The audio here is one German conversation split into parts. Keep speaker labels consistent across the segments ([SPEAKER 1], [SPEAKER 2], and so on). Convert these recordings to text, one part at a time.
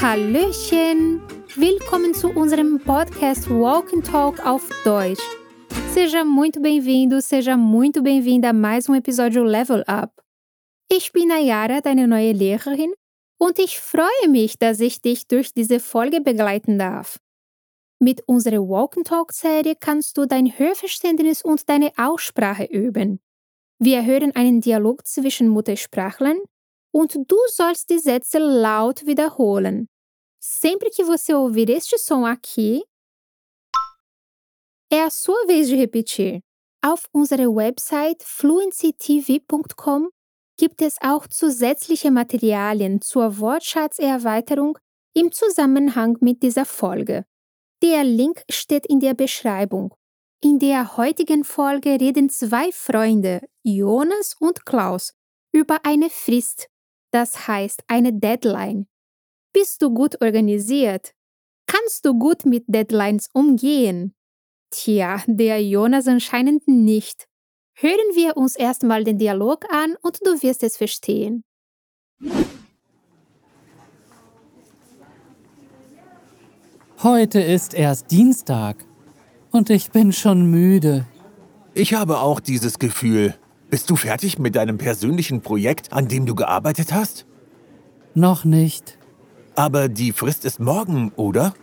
[SPEAKER 1] Hallöchen! Willkommen zu unserem Podcast Walk and Talk auf Deutsch. Seja muito bem-vindo, seja muito bem-vinda a mais um episódio Level Up. Ich bin Ayara, deine neue Lehrerin, und ich freue mich, dass ich dich durch diese Folge begleiten darf. Mit unserer Walk and Talk Serie kannst du dein Hörverständnis und deine Aussprache üben. Wir hören einen Dialog zwischen Muttersprachlern und du sollst die Sätze laut wiederholen. Sempre que você ouvir este som aqui, é a sua vez de repetir. Auf unserer Website fluencytv.com gibt es auch zusätzliche Materialien zur Wortschatzerweiterung im Zusammenhang mit dieser Folge. Der Link steht in der Beschreibung. In der heutigen Folge reden zwei Freunde, Jonas und Klaus, über eine Frist, das heißt eine Deadline. Bist du gut organisiert? Kannst du gut mit Deadlines umgehen? Tja, der Jonas anscheinend nicht. Hören wir uns erstmal den Dialog an und du wirst es verstehen.
[SPEAKER 2] Heute ist erst Dienstag und ich bin schon müde.
[SPEAKER 3] Ich habe auch dieses Gefühl. Bist du fertig mit deinem persönlichen Projekt, an dem du gearbeitet hast?
[SPEAKER 2] Noch nicht.
[SPEAKER 3] Aber die Frist ist morgen, oder?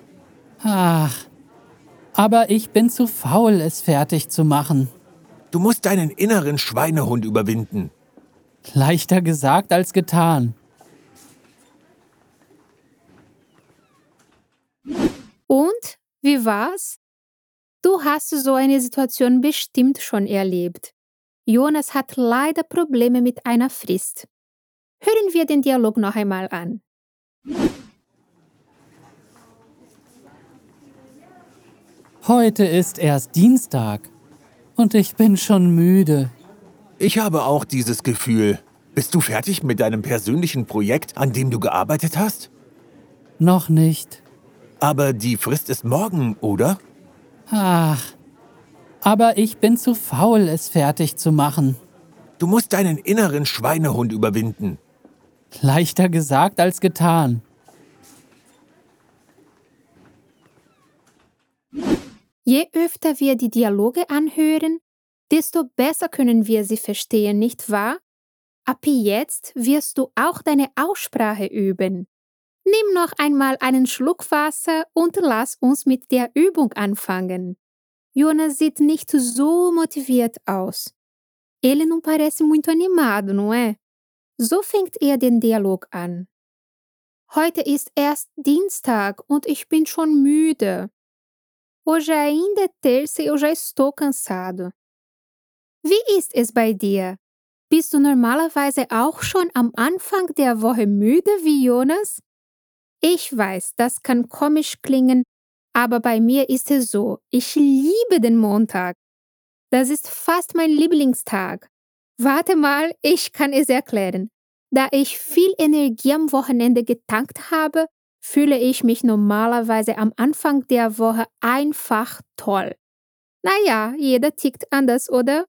[SPEAKER 2] Ach, aber ich bin zu faul, es fertig zu machen.
[SPEAKER 3] Du musst deinen inneren Schweinehund überwinden.
[SPEAKER 2] Leichter gesagt als getan.
[SPEAKER 1] Und wie war's? Du hast so eine Situation bestimmt schon erlebt. Jonas hat leider Probleme mit einer Frist. Hören wir den Dialog noch einmal an.
[SPEAKER 2] Heute ist erst Dienstag und ich bin schon müde.
[SPEAKER 3] Ich habe auch dieses Gefühl. Bist du fertig mit deinem persönlichen Projekt, an dem du gearbeitet hast?
[SPEAKER 2] Noch nicht.
[SPEAKER 3] Aber die Frist ist morgen, oder?
[SPEAKER 2] Ach, aber ich bin zu faul, es fertig zu machen.
[SPEAKER 3] Du musst deinen inneren Schweinehund überwinden.
[SPEAKER 2] Leichter gesagt als getan.
[SPEAKER 1] Je öfter wir die Dialoge anhören, desto besser können wir sie verstehen, nicht wahr? Ab jetzt wirst du auch deine Aussprache üben. Nimm noch einmal einen Schluck Wasser und lass uns mit der Übung anfangen. Jonas sieht nicht so motiviert aus. Ele não parece muito animado, não é? So fängt er den Dialog an. Heute ist erst Dienstag und ich bin schon müde. Hoje ainda é terça e eu já estou cansado. Wie ist es bei dir? Bist du normalerweise auch schon am Anfang der Woche müde wie Jonas? Ich weiß, das kann komisch klingen, aber bei mir ist es so, ich liebe den Montag. Das ist fast mein Lieblingstag. Warte mal, ich kann es erklären. Da ich viel Energie am Wochenende getankt habe, fühle ich mich normalerweise am Anfang der Woche einfach toll. Naja, jeder tickt anders, oder?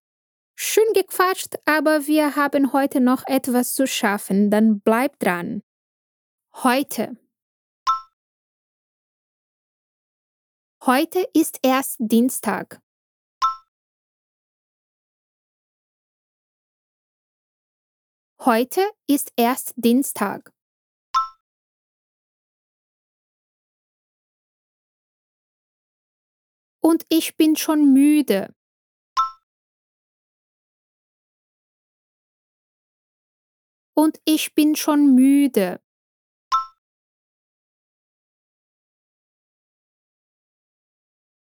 [SPEAKER 1] Schön gequatscht, aber wir haben heute noch etwas zu schaffen, dann bleib dran. Heute. Heute ist erst Dienstag. Heute ist erst Dienstag. Und ich bin schon müde. Und ich bin schon müde.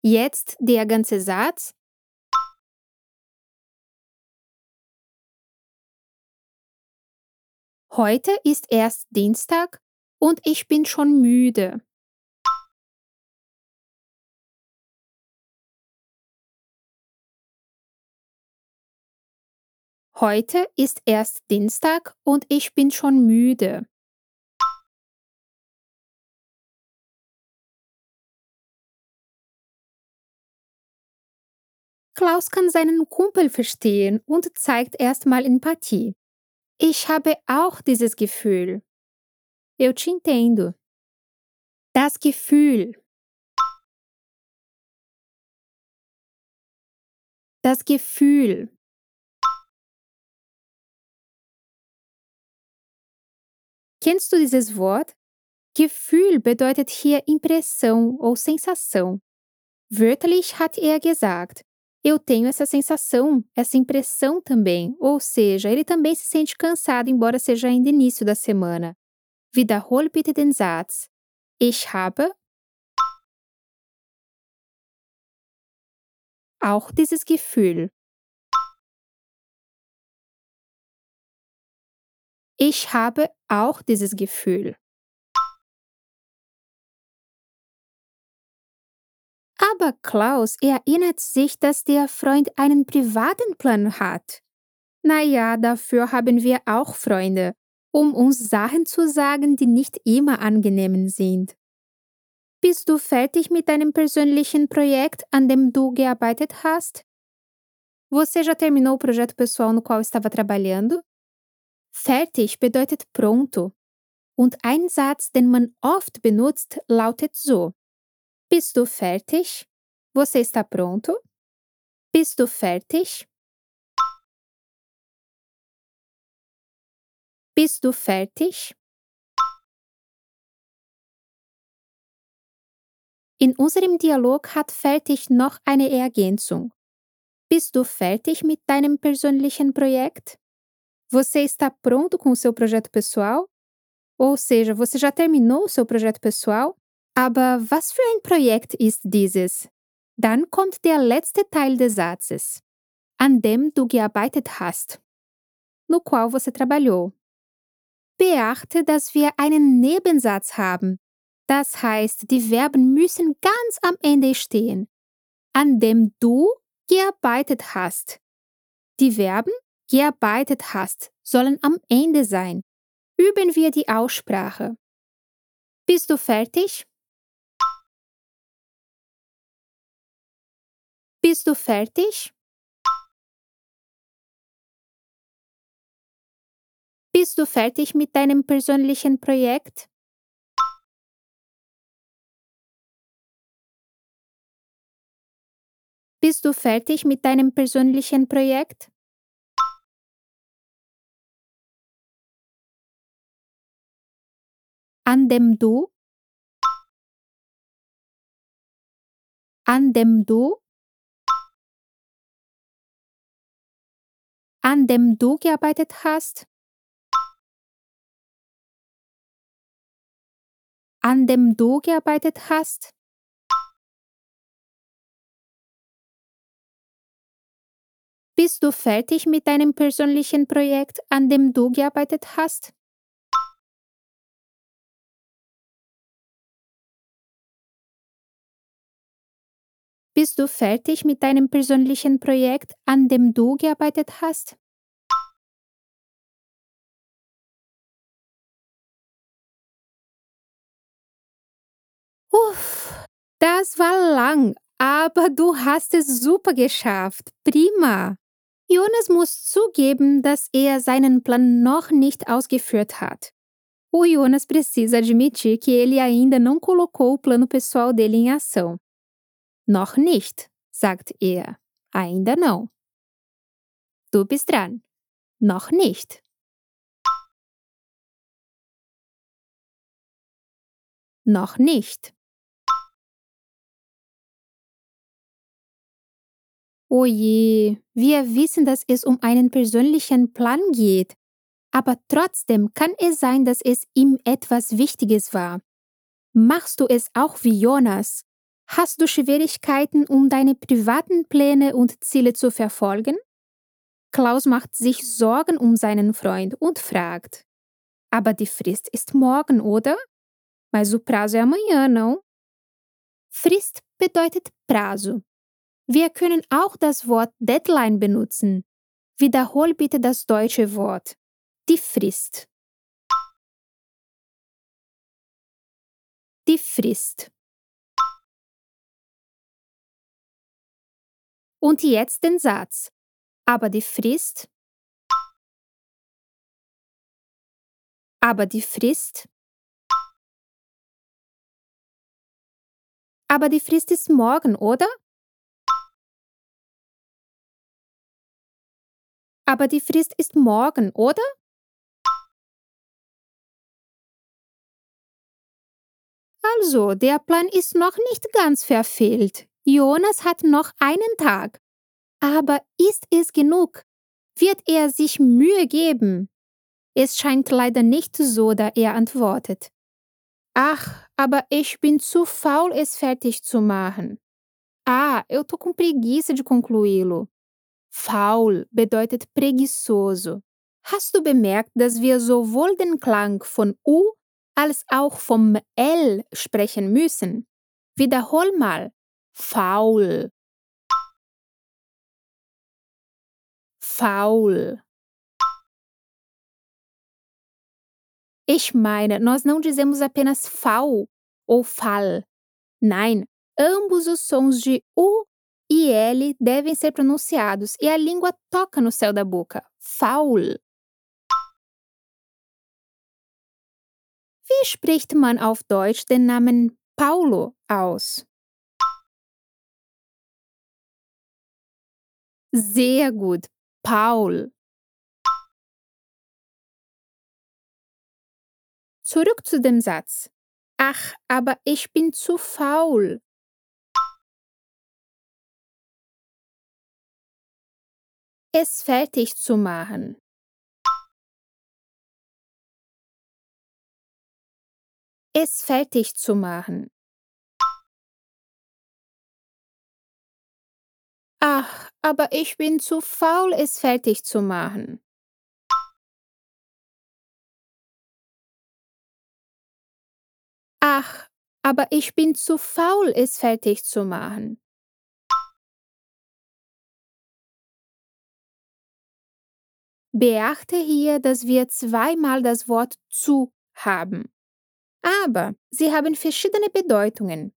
[SPEAKER 1] Jetzt der ganze Satz. Heute ist erst Dienstag und ich bin schon müde. Heute ist erst Dienstag und ich bin schon müde. Klaus kann seinen Kumpel verstehen und zeigt erstmal Empathie. Ich habe auch dieses Gefühl. Eu te entendo. Das Gefühl. Das Gefühl. Kennst du dieses Wort? Gefühl bedeutet hier Impressão ou sensação. Wörtlich hat er gesagt: Eu tenho essa sensação, essa impressão também. Ou seja, ele também se sente cansado, embora seja ainda início da semana. Wiederhol bitte den Satz. Ich habe auch dieses Gefühl. Ich habe auch dieses Gefühl. Aber Klaus erinnert sich, dass der Freund einen privaten Plan hat. Naja, dafür haben wir auch Freunde, um uns Sachen zu sagen, die nicht immer angenehm sind. Bist du fertig mit deinem persönlichen Projekt, an dem du gearbeitet hast? Você já terminou o projeto pessoal no qual estava trabalhando? Fertig bedeutet pronto. Und ein Satz, den man oft benutzt, lautet so. Bist du fertig? Você está pronto? Bist du fertig? Bist du fertig? In unserem Dialog hat fertig noch eine Ergänzung. Bist du fertig mit deinem persönlichen Projekt? Você está pronto com o seu projeto pessoal? Ou seja, você já terminou o seu projeto pessoal? Aber was für ein Projekt ist dieses? Dann kommt der letzte Teil des Satzes. An dem du gearbeitet hast. No qual você trabalhou. Beachte, dass wir einen Nebensatz haben. Das heißt, die Verben müssen ganz am Ende stehen. An dem du gearbeitet hast. Die Verben gearbeitet hast, sollen am Ende sein. Üben wir die Aussprache. Bist du fertig? Bist du fertig? Bist du fertig mit deinem persönlichen Projekt? Bist du fertig mit deinem persönlichen Projekt? an dem du, an dem du, an dem du gearbeitet hast, an dem du gearbeitet hast, Bist du fertig mit deinem persönlichen Projekt, an dem du gearbeitet hast? Bist du fertig mit deinem persönlichen Projekt, an dem du gearbeitet hast? Uff, das war lang, aber du hast es super geschafft. Prima. Jonas muss zugeben, dass er seinen Plan noch nicht ausgeführt hat. O Jonas precisa admitir que ele ainda não colocou o plano pessoal dele em ação. Noch nicht, sagt er. Ainda não. Du bist dran. Noch nicht. Noch nicht. Oje, wir wissen, dass es um einen persönlichen Plan geht. Aber trotzdem kann es sein, dass es ihm etwas Wichtiges war. Machst du es auch wie Jonas? Hast du Schwierigkeiten, um deine privaten Pläne und Ziele zu verfolgen? Klaus macht sich Sorgen um seinen Freund und fragt: Aber die Frist ist morgen, oder? Mas o prazo é amanhã, não? Frist bedeutet prazo. Wir können auch das Wort Deadline benutzen. Wiederhol bitte das deutsche Wort. Die Frist. Die Frist. Und jetzt den Satz. Aber die Frist Aber die Frist? Aber die Frist ist morgen, oder? Aber die Frist ist morgen, oder? Also, der Plan ist noch nicht ganz verfehlt. Jonas hat noch einen Tag. Aber ist es genug? Wird er sich Mühe geben? Es scheint leider nicht so, da er antwortet. Ach, aber ich bin zu faul, es fertig zu machen. Ah, eu tô com preguiça de concluí-lo. Faul bedeutet preguiçoso. Hast du bemerkt, dass wir sowohl den Klang von U als auch vom L sprechen müssen? Wiederhol mal. Faul. Faul. Ich meine, nós não dizemos apenas fal ou fal. Nein, ambos os sons de U e L devem ser pronunciados e a língua toca no céu da boca. Faul. Wie spricht man auf Deutsch den Namen Paulo aus? Sehr gut, Paul. Zurück zu dem Satz. Ach, aber ich bin zu faul. Es fertig zu machen. Es fertig zu machen. Ach, aber ich bin zu faul, es fertig zu machen. Ach, aber ich bin zu faul, es fertig zu machen. Beachte hier, dass wir zweimal das Wort zu haben. Aber sie haben verschiedene Bedeutungen.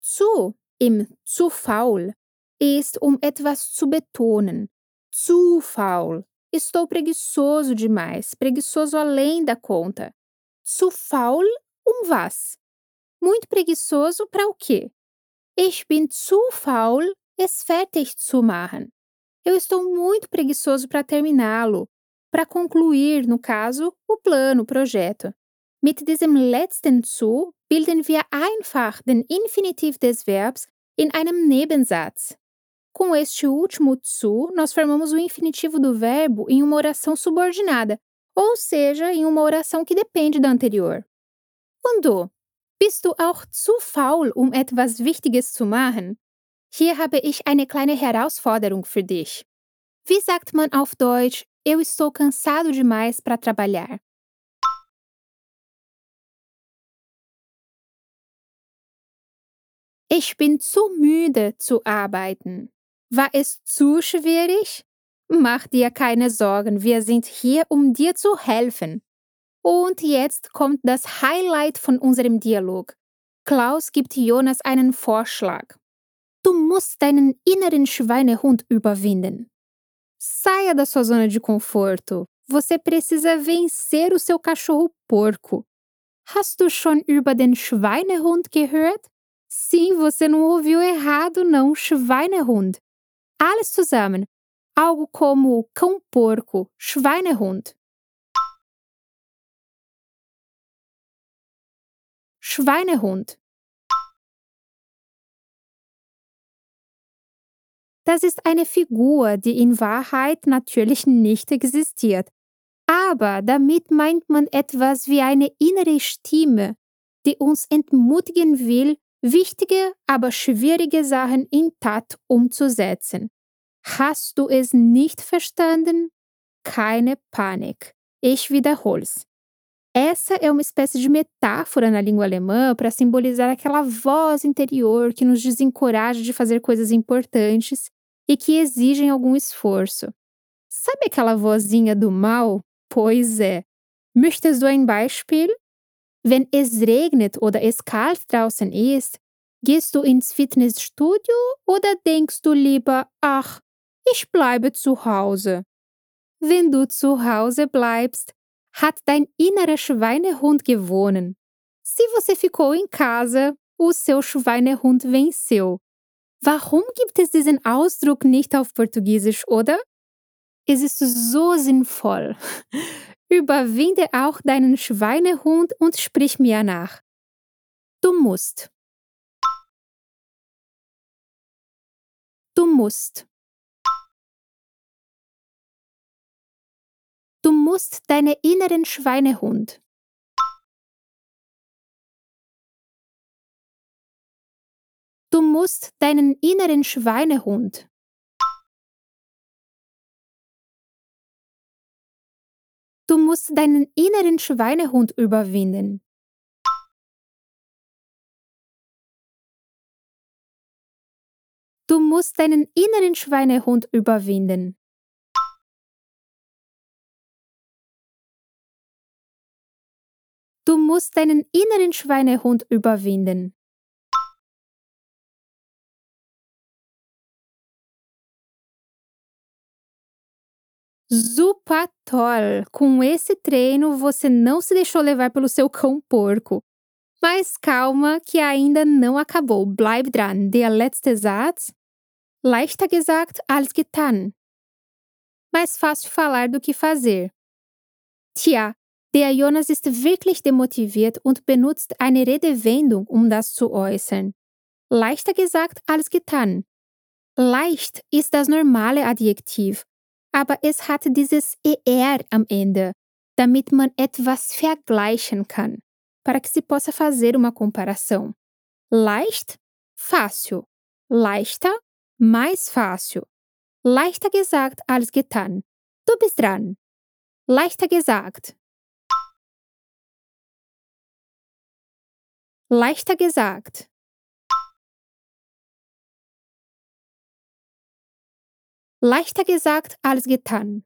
[SPEAKER 1] Zu im zu faul ist, um etwas zu betonen. Zu faul. Estou preguiçoso demais, preguiçoso além da conta. Zu faul um was? Muito preguiçoso para o quê? Ich bin zu faul, es fertig zu machen. Eu estou muito preguiçoso para terminá-lo, para concluir, no caso, o plano, o projeto. Mit diesem letzten zu bilden wir einfach den Infinitiv des Verbs in einem Nebensatz. Com este último zu, nós formamos o infinitivo do verbo em uma oração subordinada, ou seja, em uma oração que depende da anterior. Und du, bist du auch zu faul, um etwas Wichtiges zu machen? Hier habe ich eine kleine Herausforderung für dich. Wie sagt man auf Deutsch, eu estou cansado demais para trabalhar? Ich bin zu müde zu arbeiten. War es zu schwierig? Mach dir keine Sorgen, wir sind hier, um dir zu helfen. Und jetzt kommt das Highlight von unserem Dialog. Klaus gibt Jonas einen Vorschlag. Du musst deinen inneren Schweinehund überwinden. Saia da sua zona de conforto. Você precisa vencer o seu cachorro porco. Hast du schon über den Schweinehund gehört? Sim, você não ouviu errado, não. Schweinehund. Alles zusammen. Algo como cão Schweinehund. Schweinehund. Das ist eine Figur, die in Wahrheit natürlich nicht existiert. Aber damit meint man etwas wie eine innere Stimme, die uns entmutigen will, wichtige, aber schwierige Sachen in Tat umzusetzen. Hast du es nicht verstanden? Keine Panik. Ich wiederhol's. Essa é uma espécie de metáfora na língua alemã para simbolizar aquela voz interior que nos desencoraja de fazer coisas importantes e que exigem algum esforço. Sabe aquela vozinha do mal? Pois é. Möchtest du ein Beispiel? Wenn es regnet oder es kalt draußen ist, gehst du ins Fitnessstudio oder denkst du lieber, ach, ich bleibe zu Hause? Wenn du zu Hause bleibst, hat dein innerer Schweinehund gewonnen. Se você ficou em casa, o seu Schweinehund venceu. Warum gibt es diesen Ausdruck nicht auf Portugiesisch, oder? Es ist so sinnvoll. Überwinde auch deinen Schweinehund und sprich mir nach. Du musst. Du musst. Du musst deine inneren Schweinehund. Du musst deinen inneren Schweinehund. Du musst deinen inneren Schweinehund überwinden. Du musst deinen inneren Schweinehund überwinden. Du musst deinen inneren Schweinehund überwinden. Super toll! Com esse treino, você não se deixou levar pelo seu cão porco. Mas calma, que ainda não acabou. Bleib dran. Der letzte Satz. Leichter gesagt als getan. Mais fácil falar do que fazer. Tja, der Jonas ist wirklich demotiviert und benutzt eine Redewendung, um das zu äußern. Leichter gesagt als getan. Leicht ist das normale Adjektiv aber es hat dieses ER am Ende, damit man etwas vergleichen kann, para que se possa fazer uma comparação. Leicht, fácil. Leichter, mais fácil. Leichter gesagt als getan. Du bist dran. Leichter gesagt. Leichter gesagt. Leichter gesagt als getan.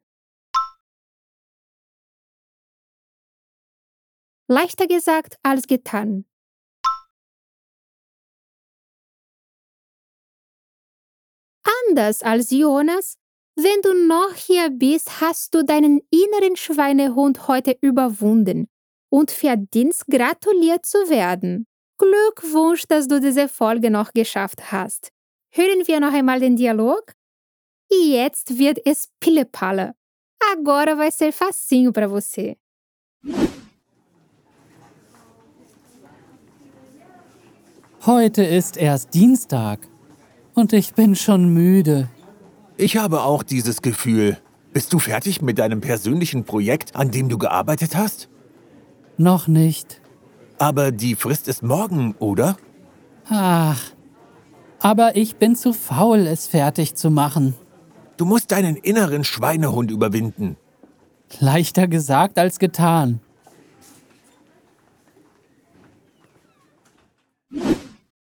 [SPEAKER 1] Leichter gesagt als getan. Anders als Jonas, wenn du noch hier bist, hast du deinen inneren Schweinehund heute überwunden und verdienst gratuliert zu werden. Glückwunsch, dass du diese Folge noch geschafft hast. Hören wir noch einmal den Dialog? E jetzt wird es Pille-Palle. Agora vai ser facinho para você.
[SPEAKER 2] Heute ist erst Dienstag und ich bin schon müde.
[SPEAKER 3] Ich habe auch dieses Gefühl. Bist du fertig mit deinem persönlichen Projekt, an dem du gearbeitet hast?
[SPEAKER 2] Noch nicht.
[SPEAKER 3] Aber die Frist ist morgen, oder?
[SPEAKER 2] Ach, aber ich bin zu faul, es fertig zu machen.
[SPEAKER 3] Du musst deinen inneren Schweinehund überwinden.
[SPEAKER 2] Leichter gesagt als getan.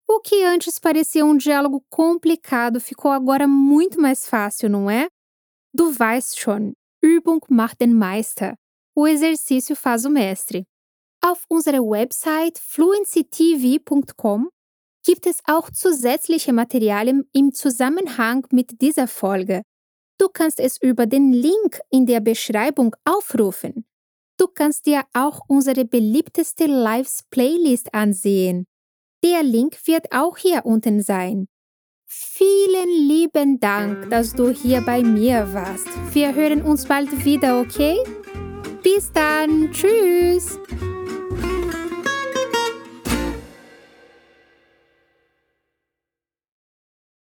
[SPEAKER 1] O que antes parecia um diálogo complicado ficou agora muito mais fácil, não é? Du weißt schon, Übung macht den Meister. O exercício faz o mestre. Auf unserer Website fluencytv.com gibt es auch zusätzliche Materialien im Zusammenhang mit dieser Folge. Du kannst es über den Link in der Beschreibung aufrufen. Du kannst dir auch unsere beliebteste Lives Playlist ansehen. Der Link wird auch hier unten sein. Vielen lieben Dank, dass du hier bei mir warst. Wir hören uns bald wieder, okay? Bis dann. Tschüss.